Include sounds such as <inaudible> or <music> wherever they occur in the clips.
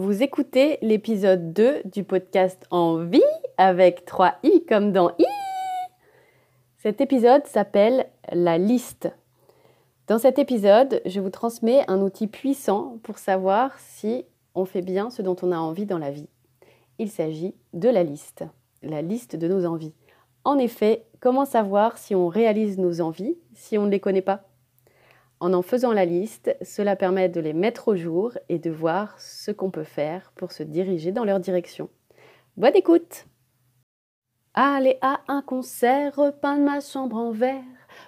Vous écoutez l'épisode 2 du podcast Envie avec 3 i comme dans i. Cet épisode s'appelle La liste. Dans cet épisode, je vous transmets un outil puissant pour savoir si on fait bien ce dont on a envie dans la vie. Il s'agit de la liste, la liste de nos envies. En effet, comment savoir si on réalise nos envies si on ne les connaît pas? En en faisant la liste, cela permet de les mettre au jour et de voir ce qu'on peut faire pour se diriger dans leur direction. Bonne écoute Aller à un concert, repeindre ma chambre en verre,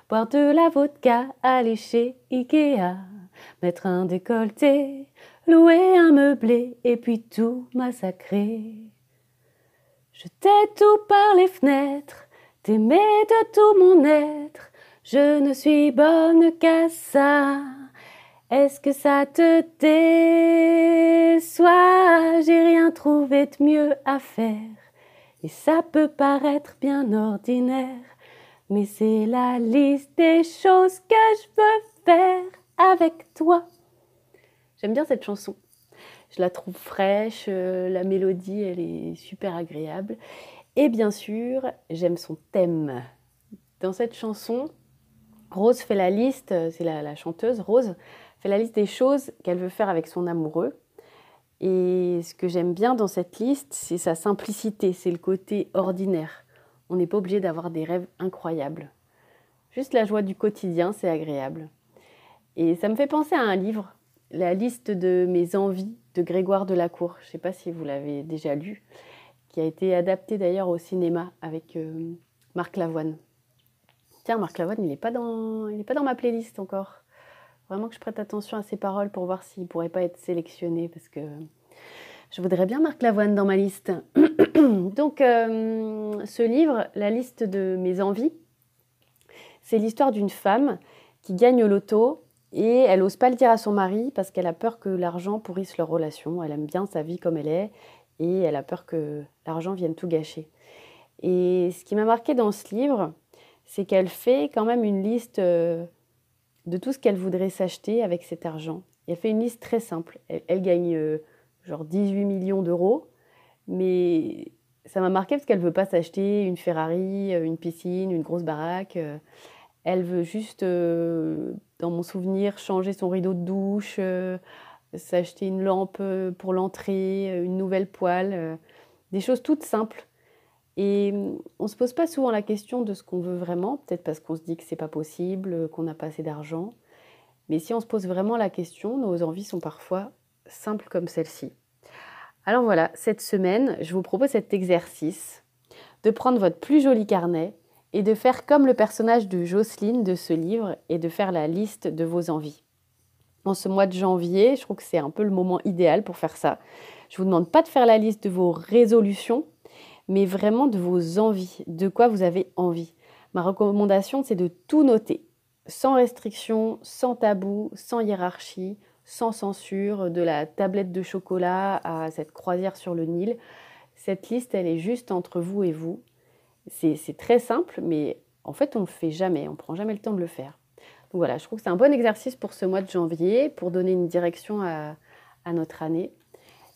boire de la vodka, aller chez Ikea, mettre un décolleté, louer un meublé et puis tout massacrer. Jeter tout par les fenêtres, t'aimer de tout mon être, je ne suis bonne qu'à ça. Est-ce que ça te déçoit? J'ai rien trouvé de mieux à faire. Et ça peut paraître bien ordinaire, mais c'est la liste des choses que je veux faire avec toi. J'aime bien cette chanson. Je la trouve fraîche, euh, la mélodie, elle est super agréable. Et bien sûr, j'aime son thème. Dans cette chanson, Rose fait la liste, euh, c'est la, chanteuse, Rose, fait la liste des choses qu'elle veut faire avec son amoureux. Et ce que j'aime bien dans cette liste, c'est sa simplicité, c'est le côté ordinaire. On n'est pas obligé d'avoir des rêves incroyables. Juste la joie du quotidien, c'est agréable. Et ça me fait penser à un livre, La liste de mes envies de Grégoire Delacour. Je ne sais pas si vous l'avez déjà lu, qui a été adapté d'ailleurs au cinéma avec euh, Marc Lavoine. Tiens, Marc Lavoine, il n'est pas, dans... Il pas dans ma playlist encore. Vraiment que je prête attention à ses paroles pour voir s'il ne pourrait pas être sélectionné parce que je voudrais bien Marc Lavoine dans ma liste. <clears throat> Donc, euh, ce livre, La liste de mes envies, c'est l'histoire d'une femme qui gagne au loto et elle n'ose pas le dire à son mari parce qu'elle a peur que l'argent pourrisse leur relation. Elle aime bien sa vie comme elle est et elle a peur que l'argent vienne tout gâcher. Et ce qui m'a marqué dans ce livre, c'est qu'elle fait quand même une liste euh, de tout ce qu'elle voudrait s'acheter avec cet argent. elle fait une liste très simple. Elle, gagne euh, genre 18 millions d'euros, mais ça m'a marqué parce qu'elle ne veut pas s'acheter une Ferrari, euh, une piscine, une grosse baraque. Elle veut juste, dans mon souvenir, changer son rideau de douche, s'acheter une lampe pour l'entrée, une nouvelle poêle, des choses toutes simples et on ne se pose pas souvent la question de ce qu'on veut vraiment, peut-être parce qu'on se dit que c'est pas possible, qu'on n'a pas assez d'argent. Mais si on se pose vraiment la question, nos envies sont parfois simples comme celle-ci. Alors voilà, cette semaine, je vous propose cet exercice de prendre votre plus joli carnet et de faire comme le personnage de Jocelyne de ce livre et de faire la liste de vos envies. En ce mois de janvier, je trouve que c'est un peu le moment idéal pour faire ça. Je ne vous demande pas de faire la liste de vos résolutions, mais vraiment de vos envies, de quoi vous avez envie. Ma recommandation, c'est de tout noter, sans restriction, sans tabou, sans hiérarchie, sans censure, de la tablette de chocolat à cette croisière sur le Nil. Cette liste, elle est juste entre vous et vous. C'est très simple, mais en fait, on ne le fait jamais, on ne prend jamais le temps de le faire. Donc voilà, je trouve que c'est un bon exercice pour ce mois de janvier, pour donner une direction à, à notre année.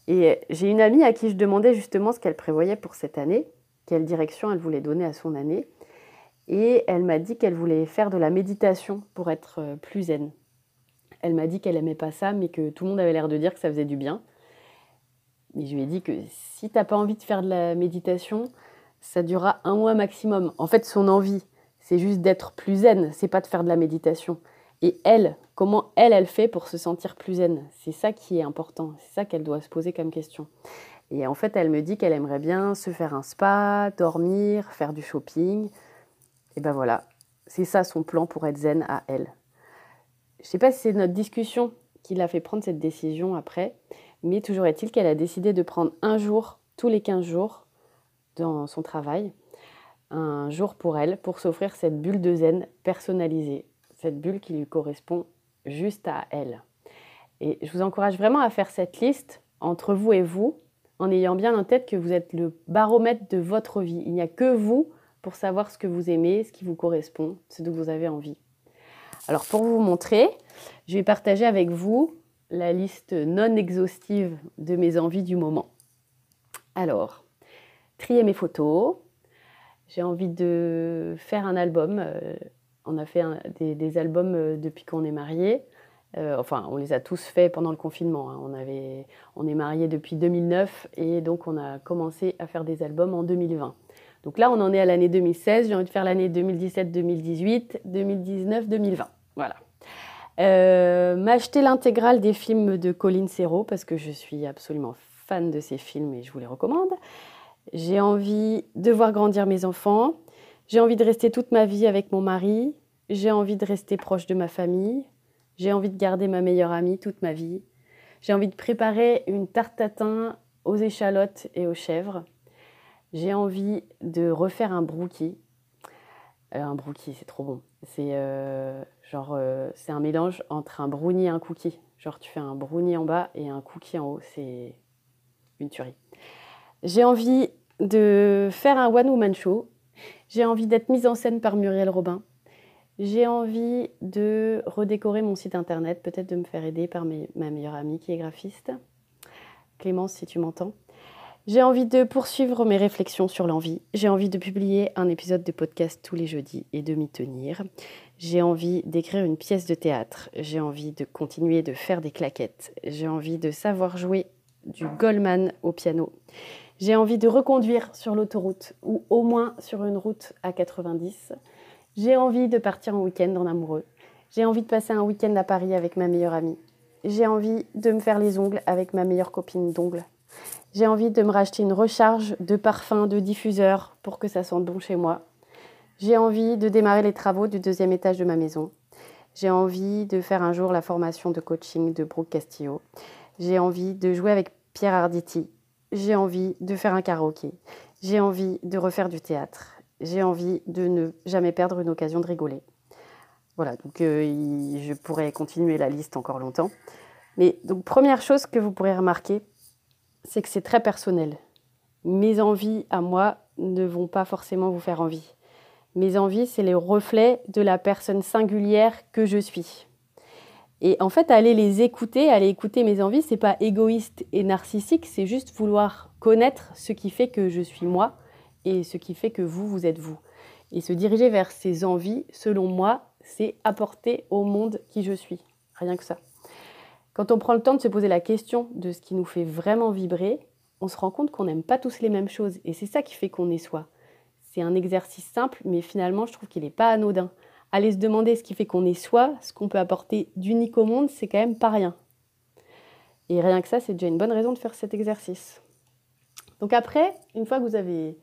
Et j'ai une amie à qui je demandais justement ce qu'elle prévoyait pour cette année, quelle direction elle voulait donner à son année. Et elle m'a dit qu'elle voulait faire de la méditation pour être euh, plus zen. Elle m'a dit qu'elle aimait pas ça, mais que tout le monde avait l'air de dire que ça faisait du bien. Mais je lui ai dit que si tu n'as pas envie de faire de la méditation, ça durera un mois maximum. En fait, son envie, c'est juste d'être plus zen, c'est pas de faire de la méditation. Et elle, comment elle, elle fait pour se sentir plus zen? C'est ça qui est important, c'est ça qu'elle doit se poser comme question. Et en fait, elle me dit qu'elle aimerait bien se faire un spa, dormir, faire du shopping. Et ben voilà, c'est ça son plan pour être zen à elle. Je ne sais pas si c'est notre discussion qui l'a fait prendre cette décision après, mais toujours est-il qu'elle a décidé de prendre un jour tous les 15 jours dans son travail un jour pour elle, pour s'offrir cette bulle de zen personnalisée, cette bulle qui lui correspond juste à elle. Et je vous encourage vraiment à faire cette liste entre vous et vous, en ayant bien en tête que vous êtes le baromètre de votre vie. Il n'y a que vous pour savoir ce que vous aimez, ce qui vous correspond, ce dont vous avez envie. Alors pour vous montrer, je vais partager avec vous la liste non exhaustive de mes envies du moment. Alors, trier mes photos. J'ai envie de faire un album. Euh, on a fait des, albums euh, depuis qu'on est mariés. Euh, enfin, on les a tous faits pendant le confinement. Hein. On, est mariés depuis 2009 et donc on a commencé à faire des albums en 2020. Donc là, on en est à l'année 2016. J'ai envie de faire l'année 2017, 2018, 2019, 2020. Voilà. Euh, m'acheter l'intégrale des films de Colin Serrault parce que je suis absolument fan de ces films et je vous les recommande. J'ai envie de voir grandir mes enfants. J'ai envie de rester toute ma vie avec mon mari. J'ai envie de rester proche de ma famille. J'ai envie de garder ma meilleure amie toute ma vie. J'ai envie de préparer une tarte tatin aux échalotes et aux chèvres. J'ai envie de refaire un brookie. Euh, un brookie, c'est trop bon. C'est euh, genre, euh, c'est un mélange entre un brownie et un cookie. Genre, tu fais un brownie en bas et un cookie en haut. C'est une tuerie. J'ai envie de faire un one-woman show. J'ai envie d'être mise en scène par Muriel Robin. J'ai envie de redécorer mon site internet, peut-être de me faire aider par ma meilleure amie qui est graphiste. Clémence, si tu m'entends. J'ai envie de poursuivre mes réflexions sur l'envie. J'ai envie de publier un épisode de podcast tous les jeudis et de m'y tenir. J'ai envie d'écrire une pièce de théâtre. J'ai envie de continuer de faire des claquettes. J'ai envie de savoir jouer du Goldman au piano. J'ai envie de reconduire sur l'autoroute ou au moins sur une route à 90. J'ai envie de partir en week-end en amoureux. J'ai envie de passer un week-end à Paris avec ma meilleure amie. J'ai envie de me faire les ongles avec ma meilleure copine d'ongles. J'ai envie de me racheter une recharge de parfum, de diffuseur pour que ça sente bon chez moi. J'ai envie de démarrer les travaux du deuxième étage de ma maison. J'ai envie de faire un jour la formation de coaching de Brooke Castillo. J'ai envie de jouer avec Pierre Arditi. J'ai envie de faire un karaoké. J'ai envie de refaire du théâtre j'ai envie de ne jamais perdre une occasion de rigoler. Voilà, donc euh, je pourrais continuer la liste encore longtemps. Mais donc première chose que vous pourrez remarquer, c'est que c'est très personnel. Mes envies à moi ne vont pas forcément vous faire envie. Mes envies, c'est les reflets de la personne singulière que je suis. Et en fait, aller les écouter, aller écouter mes envies, c'est pas égoïste et narcissique, c'est juste vouloir connaître ce qui fait que je suis moi et ce qui fait que vous, vous êtes vous. Et se diriger vers ses envies, selon moi, c'est apporter au monde qui je suis. Rien que ça. Quand on prend le temps de se poser la question de ce qui nous fait vraiment vibrer, on se rend compte qu'on n'aime pas tous les mêmes choses. Et c'est ça qui fait qu'on est soi. C'est un exercice simple, mais finalement, je trouve qu'il n'est pas anodin. Aller se demander ce qui fait qu'on est soi, ce qu'on peut apporter d'unique au monde, c'est quand même pas rien. Et rien que ça, c'est déjà une bonne raison de faire cet exercice. Donc après, une fois que vous avez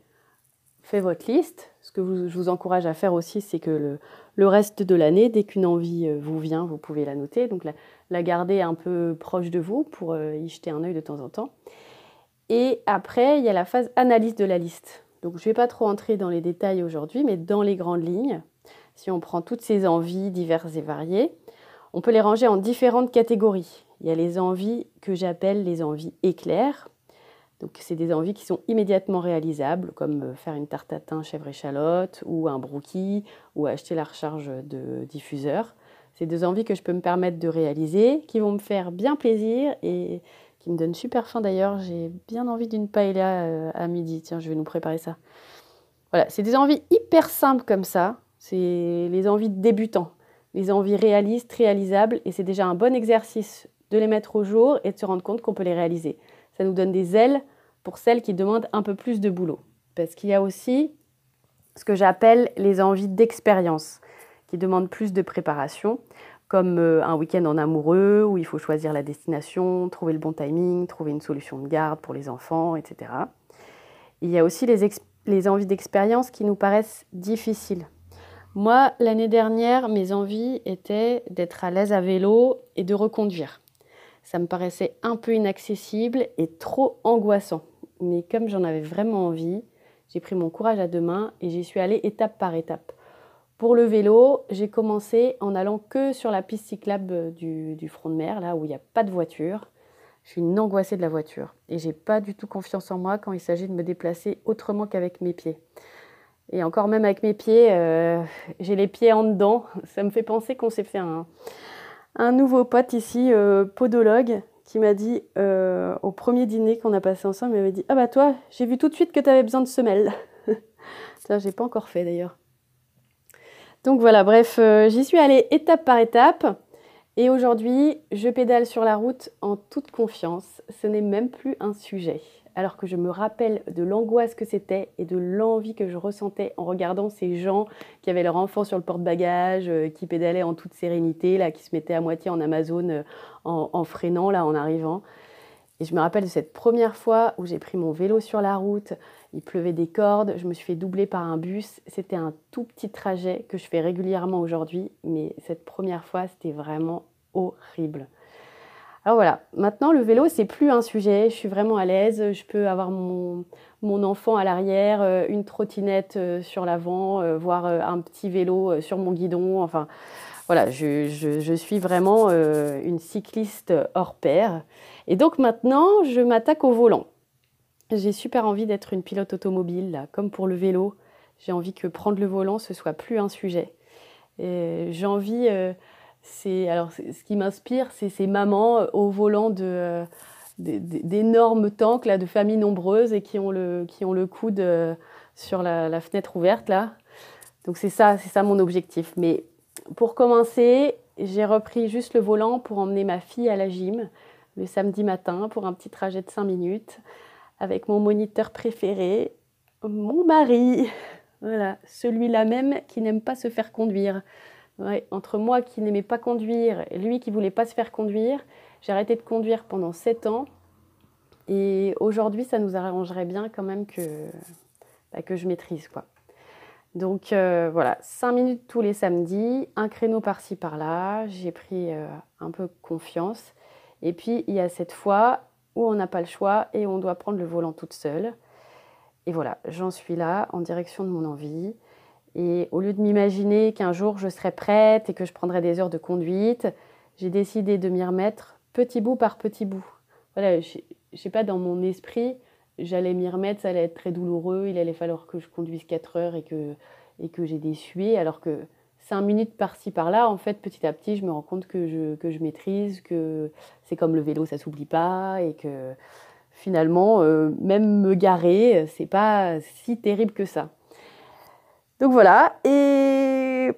fait votre liste. Ce que je vous encourage à faire aussi, c'est que le, reste de l'année, dès qu'une envie euh, vous vient, vous pouvez la noter. Donc la, garder un peu proche de vous pour euh, y jeter un œil de temps en temps. Et après, il y a la phase analyse de la liste. Donc je ne vais pas trop entrer dans les détails aujourd'hui, mais dans les grandes lignes, si on prend toutes ces envies diverses et variées, on peut les ranger en différentes catégories. Il y a les envies que j'appelle les envies éclairs, donc c'est des envies qui sont immédiatement réalisables, comme euh, faire une tarte à thym chèvre échalote, ou un brookie, ou acheter la recharge de diffuseur. C'est des envies que je peux me permettre de réaliser, qui vont me faire bien plaisir et qui me donnent super faim d'ailleurs. J'ai bien envie d'une paella euh, à midi. Tiens, je vais nous préparer ça. Voilà, c'est des envies hyper simples comme ça. C'est les envies de débutants, les envies réalistes, réalisables, et c'est déjà un bon exercice de les mettre au jour et de se rendre compte qu'on peut les réaliser. Ça nous donne des ailes pour celles qui demandent un peu plus de boulot. Parce qu'il y a aussi ce que j'appelle les envies d'expérience, qui demandent plus de préparation, comme euh, un week-end en amoureux où il faut choisir la destination, trouver le bon timing, trouver une solution de garde pour les enfants, etc. Il y a aussi les, les envies d'expérience qui nous paraissent difficiles. Moi, l'année dernière, mes envies étaient d'être à l'aise à vélo et de reconduire. Ça me paraissait un peu inaccessible et trop angoissant mais comme j'en avais vraiment envie, j'ai pris mon courage à deux mains et j'y suis allée étape par étape. Pour le vélo, j'ai commencé en allant que sur la piste cyclable du, front de mer, là où il n'y a pas de voiture. Je suis une angoissée de la voiture et j'ai pas du tout confiance en moi quand il s'agit de me déplacer autrement qu'avec mes pieds. Et encore même avec mes pieds, euh, j'ai les pieds en dedans. Ça me fait penser qu'on s'est fait un, nouveau pote ici, euh, podologue, qui m'a dit euh, au premier dîner qu'on a passé ensemble, il m'avait dit Ah bah toi, j'ai vu tout de suite que tu avais besoin de semelles. <laughs> Ça, j'ai pas encore fait d'ailleurs. Donc voilà, bref, j'y suis allée étape par étape. Et aujourd'hui, je pédale sur la route en toute confiance. Ce n'est même plus un sujet. Alors que je me rappelle de l'angoisse que c'était et de l'envie que je ressentais en regardant ces gens qui avaient leur enfant sur le porte-bagages, euh, qui pédalaient en toute sérénité, là, qui se mettaient à moitié en Amazon euh, en, en, freinant, là, en arrivant. Et je me rappelle de cette première fois où j'ai pris mon vélo sur la route, il pleuvait des cordes, je me suis fait doubler par un bus. C'était un tout petit trajet que je fais régulièrement aujourd'hui, mais cette première fois, c'était vraiment horrible. Alors voilà, maintenant le vélo, c'est plus un sujet, je suis vraiment à l'aise, je peux avoir mon, enfant à l'arrière, euh, une trottinette euh, sur l'avant, euh, voire un petit vélo sur mon guidon, enfin voilà, je, je suis vraiment une cycliste hors pair. Et donc maintenant, je m'attaque au volant. J'ai super envie d'être une pilote automobile, comme pour le vélo. J'ai envie que prendre le volant, ce soit plus un sujet. J'ai envie, c'est alors ce qui m'inspire, c'est ces mamans euh, au volant de euh, d'énormes tanks là, de familles nombreuses et qui ont le, qui ont le coude sur la, la, fenêtre ouverte là. Donc c'est ça, c'est ça mon objectif. Mais pour commencer, j'ai repris juste le volant pour emmener ma fille à la gym le samedi matin pour un petit trajet de 5 minutes avec mon moniteur préféré, mon mari. <laughs> Voilà, celui-là même qui n'aime pas se faire conduire. Entre moi qui n'aimais pas conduire et lui qui voulait pas se faire conduire, j'ai arrêté de conduire pendant 7 ans. Et aujourd'hui, ça nous arrangerait bien quand même que, bah, je maîtrise. quoi. Donc euh, voilà, 5 minutes tous les samedis, un créneau par-ci par-là. J'ai pris euh, un peu confiance. Et puis il y a cette fois où on n'a pas le choix et on doit prendre le volant toute seule. Et voilà, j'en suis là, en direction de mon envie. Et au lieu de m'imaginer qu'un jour je serai prête et que je prendrai des heures de conduite, j'ai décidé de m'y remettre petit bout par petit bout. Voilà, je sais pas, dans mon esprit, j'allais m'y remettre, ça allait être très douloureux, il allait falloir que je conduise 4 heures et que, et que j'ai des suées, alors que 5 minutes par-ci par-là, en fait, petit à petit, je me rends compte que je, que je maîtrise, que c'est comme le vélo, ça s'oublie pas, et que finalement, euh, même me garer, c'est pas si terrible que ça. Donc voilà, et,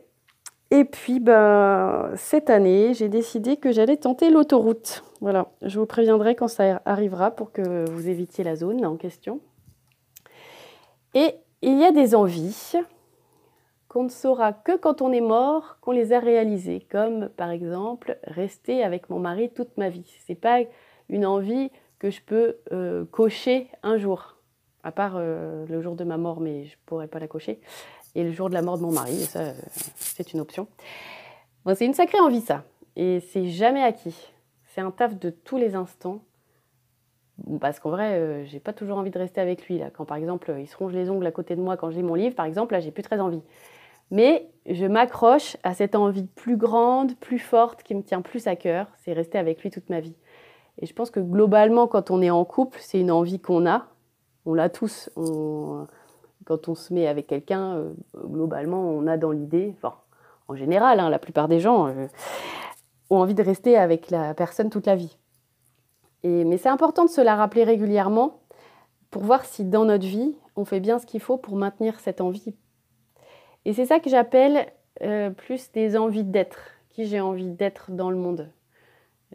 puis ben, cette année, j'ai décidé que j'allais tenter l'autoroute. Voilà, je vous préviendrai quand ça arrivera pour que vous évitiez la zone en question. Et il y a des envies qu'on ne saura que quand on est mort qu'on les a réalisées, comme par exemple rester avec mon mari toute ma vie. C'est pas une envie que je peux euh, cocher un jour, à part euh, le jour de ma mort, mais je pourrais pas la cocher, et le jour de la mort de mon mari, ça euh, c'est une option. Bon, c'est une sacrée envie ça, et c'est jamais acquis. C'est un taf de tous les instants. Parce qu'en vrai, j'ai pas toujours envie de rester avec lui. Là. Quand par exemple, il se ronge les ongles à côté de moi quand je lis mon livre, par exemple, là, j'ai plus très envie. Mais je m'accroche à cette envie plus grande, plus forte, qui me tient plus à cœur, c'est rester avec lui toute ma vie. Et je pense que globalement, quand on est en couple, c'est une envie qu'on a. On l'a tous. Quand on se met avec quelqu'un, euh, globalement, on a dans l'idée, en général, hein, la plupart des gens euh, ont envie de rester avec la personne toute la vie. Mais c'est important de se la rappeler régulièrement pour voir si dans notre vie, on fait bien ce qu'il faut pour maintenir cette envie et c'est ça que j'appelle euh, plus des envies d'être, qui j'ai envie d'être dans le monde.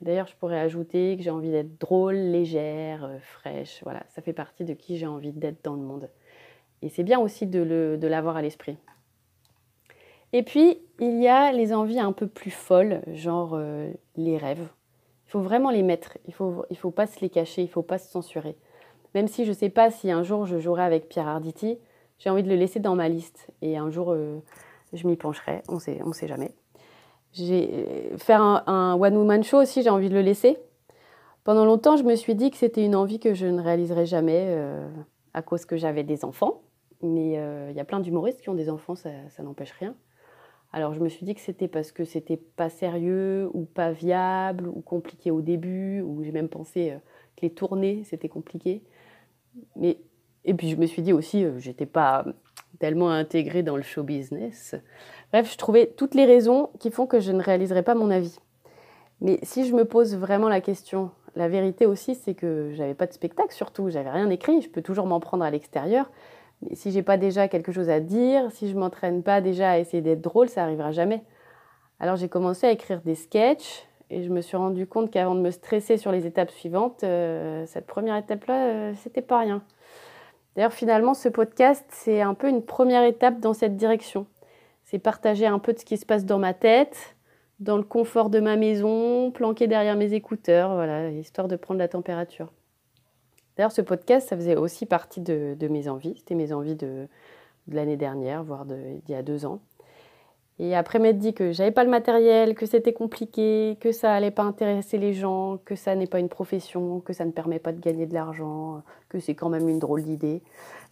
D'ailleurs, je pourrais ajouter que j'ai envie d'être drôle, légère, fraîche. Voilà, ça fait partie de qui j'ai envie d'être dans le monde. Et c'est bien aussi de l'avoir à l'esprit. Et puis, il y a les envies un peu plus folles, genre euh, les rêves. Il faut vraiment les mettre. Il ne faut, il faut pas se les cacher, il ne faut pas se censurer. Même si je ne sais pas si un jour je jouerai avec Pierre Arditi, j'ai envie de le laisser dans ma liste. Et un jour, euh, je m'y pencherai. On sait, on sait jamais. J'ai faire un, one-woman show aussi, j'ai envie de le laisser. Pendant longtemps, je me suis dit que c'était une envie que je ne réaliserais jamais euh, à cause que j'avais des enfants. Mais il y a plein d'humoristes qui ont des enfants, ça, n'empêche rien. Alors je me suis dit que c'était parce que c'était pas sérieux ou pas viable ou compliqué au début, ou j'ai même pensé que les tournées c'était compliqué. Mais et puis je me suis dit aussi, j'étais pas tellement intégrée dans le show business. Bref, je trouvais toutes les raisons qui font que je ne réaliserai pas mon avis. Mais si je me pose vraiment la question, la vérité aussi, c'est que j'avais pas de spectacle, surtout, j'avais rien écrit. Je peux toujours m'en prendre à l'extérieur. Si j'ai pas déjà quelque chose à dire, si je m'entraîne pas déjà à essayer d'être drôle, ça arrivera jamais. Alors j'ai commencé à écrire des sketchs et je me suis rendu compte qu'avant de me stresser sur les étapes suivantes, euh, cette première étape-là, euh, c'était pas rien. D'ailleurs, finalement, ce podcast, c'est un peu une première étape dans cette direction. C'est partager un peu de ce qui se passe dans ma tête, dans le confort de ma maison, planqué derrière mes écouteurs, voilà, histoire de prendre la température. D'ailleurs, ce podcast, ça faisait aussi partie de, mes envies. C'était mes envies de, l'année dernière, voire d'il y a deux ans. Et après m'être dit que j'avais pas le matériel, que c'était compliqué, que ça allait pas intéresser les gens, que ça n'est pas une profession, que ça ne permet pas de gagner de l'argent, que c'est quand même une drôle d'idée.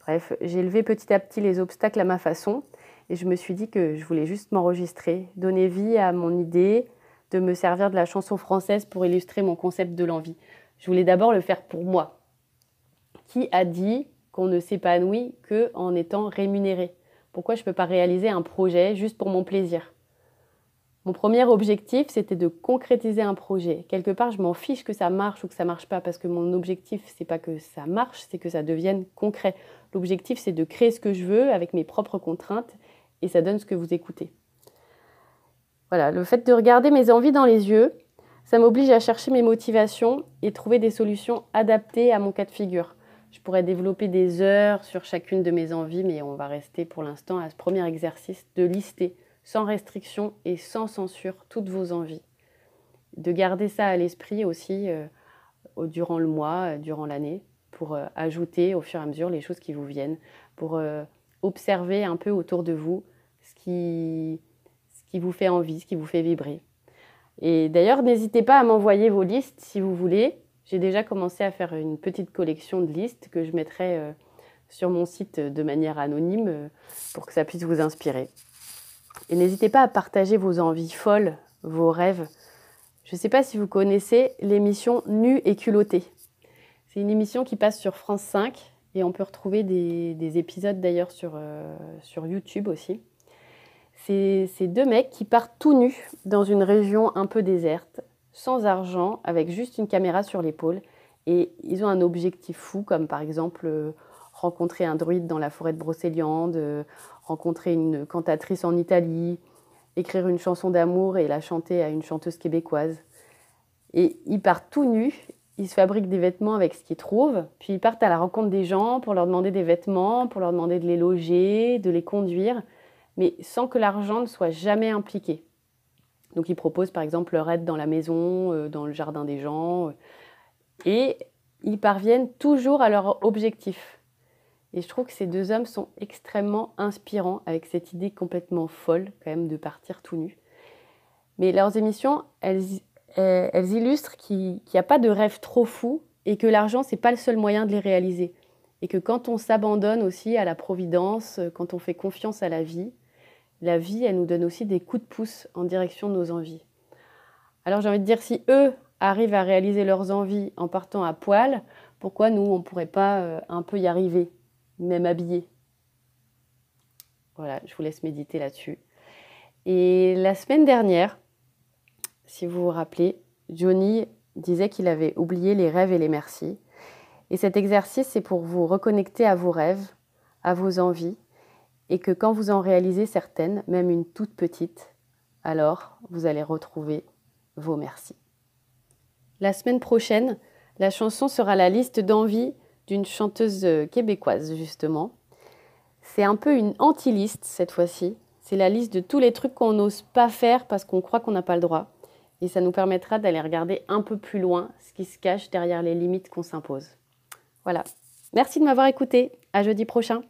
Bref, j'ai levé petit à petit les obstacles à ma façon et je me suis dit que je voulais juste m'enregistrer, donner vie à mon idée de me servir de la chanson française pour illustrer mon concept de l'envie. Je voulais d'abord le faire pour moi. Qui a dit qu'on ne s'épanouit que en étant rémunéré pourquoi je ne peux pas réaliser un projet juste pour mon plaisir? Mon premier objectif, c'était de concrétiser un projet. Quelque part, je m'en fiche que ça marche ou que ça marche pas, parce que mon objectif, c'est pas que ça marche, c'est que ça devienne concret. L'objectif, c'est de créer ce que je veux avec mes propres contraintes, et ça donne ce que vous écoutez. Voilà, le fait de regarder mes envies dans les yeux, ça m'oblige à chercher mes motivations et trouver des solutions adaptées à mon cas de figure. Je pourrais développer des heures sur chacune de mes envies, mais on va rester pour l'instant à ce premier exercice de lister sans restriction et sans censure toutes vos envies. De garder ça à l'esprit aussi euh, durant le mois, euh, durant l'année, pour euh, ajouter au fur et à mesure les choses qui vous viennent, pour observer un peu autour de vous ce qui, ce qui vous fait envie, ce qui vous fait vibrer. Et d'ailleurs, n'hésitez pas à m'envoyer vos listes si vous voulez. J'ai déjà commencé à faire une petite collection de listes que je mettrai euh, sur mon site de manière anonyme euh, pour que ça puisse vous inspirer. Et n'hésitez pas à partager vos envies folles, vos rêves. Je ne sais pas si vous connaissez l'émission Nu et culotté. C'est une émission qui passe sur France 5 et on peut retrouver des, épisodes d'ailleurs sur, euh, sur YouTube aussi. C'est deux mecs qui partent tout nus dans une région un peu déserte sans argent, avec juste une caméra sur l'épaule. Et ils ont un objectif fou, comme par exemple euh, rencontrer un druide dans la forêt de Brocéliande, euh, rencontrer une cantatrice en Italie, écrire une chanson d'amour et la chanter à une chanteuse québécoise. Et ils partent tout nus, ils se fabriquent des vêtements avec ce qu'ils trouvent, puis ils partent à la rencontre des gens pour leur demander des vêtements, pour leur demander de les loger, de les conduire, mais sans que l'argent ne soit jamais impliqué. Donc ils proposent par exemple leur aide dans la maison, euh, dans le jardin des gens, euh, et ils parviennent toujours à leur objectif. Et je trouve que ces deux hommes sont extrêmement inspirants avec cette idée complètement folle quand même de partir tout nu. Mais leurs émissions, elles, elles illustrent qu'il n'y a pas de rêve trop fou et que l'argent, n'est pas le seul moyen de les réaliser. Et que quand on s'abandonne aussi à la providence, quand on fait confiance à la vie, la vie, elle nous donne aussi des coups de pouce en direction de nos envies. Alors j'ai envie de dire, si eux arrivent à réaliser leurs envies en partant à poil, pourquoi nous, on ne pourrait pas euh, un peu y arriver, même habillés? Voilà, je vous laisse méditer là-dessus. Et la semaine dernière, si vous vous rappelez, Johnny disait qu'il avait oublié les rêves et les merci. Et cet exercice, c'est pour vous reconnecter à vos rêves, à vos envies, et que quand vous en réalisez certaines, même une toute petite, alors vous allez retrouver vos merci. La semaine prochaine, la chanson sera la liste d'envie d'une chanteuse québécoise, justement. C'est un peu une anti-liste cette fois-ci. C'est la liste de tous les trucs qu'on n'ose pas faire parce qu'on croit qu'on n'a pas le droit. Et ça nous permettra d'aller regarder un peu plus loin ce qui se cache derrière les limites qu'on s'impose. Voilà. Merci de m'avoir écouté. À jeudi prochain.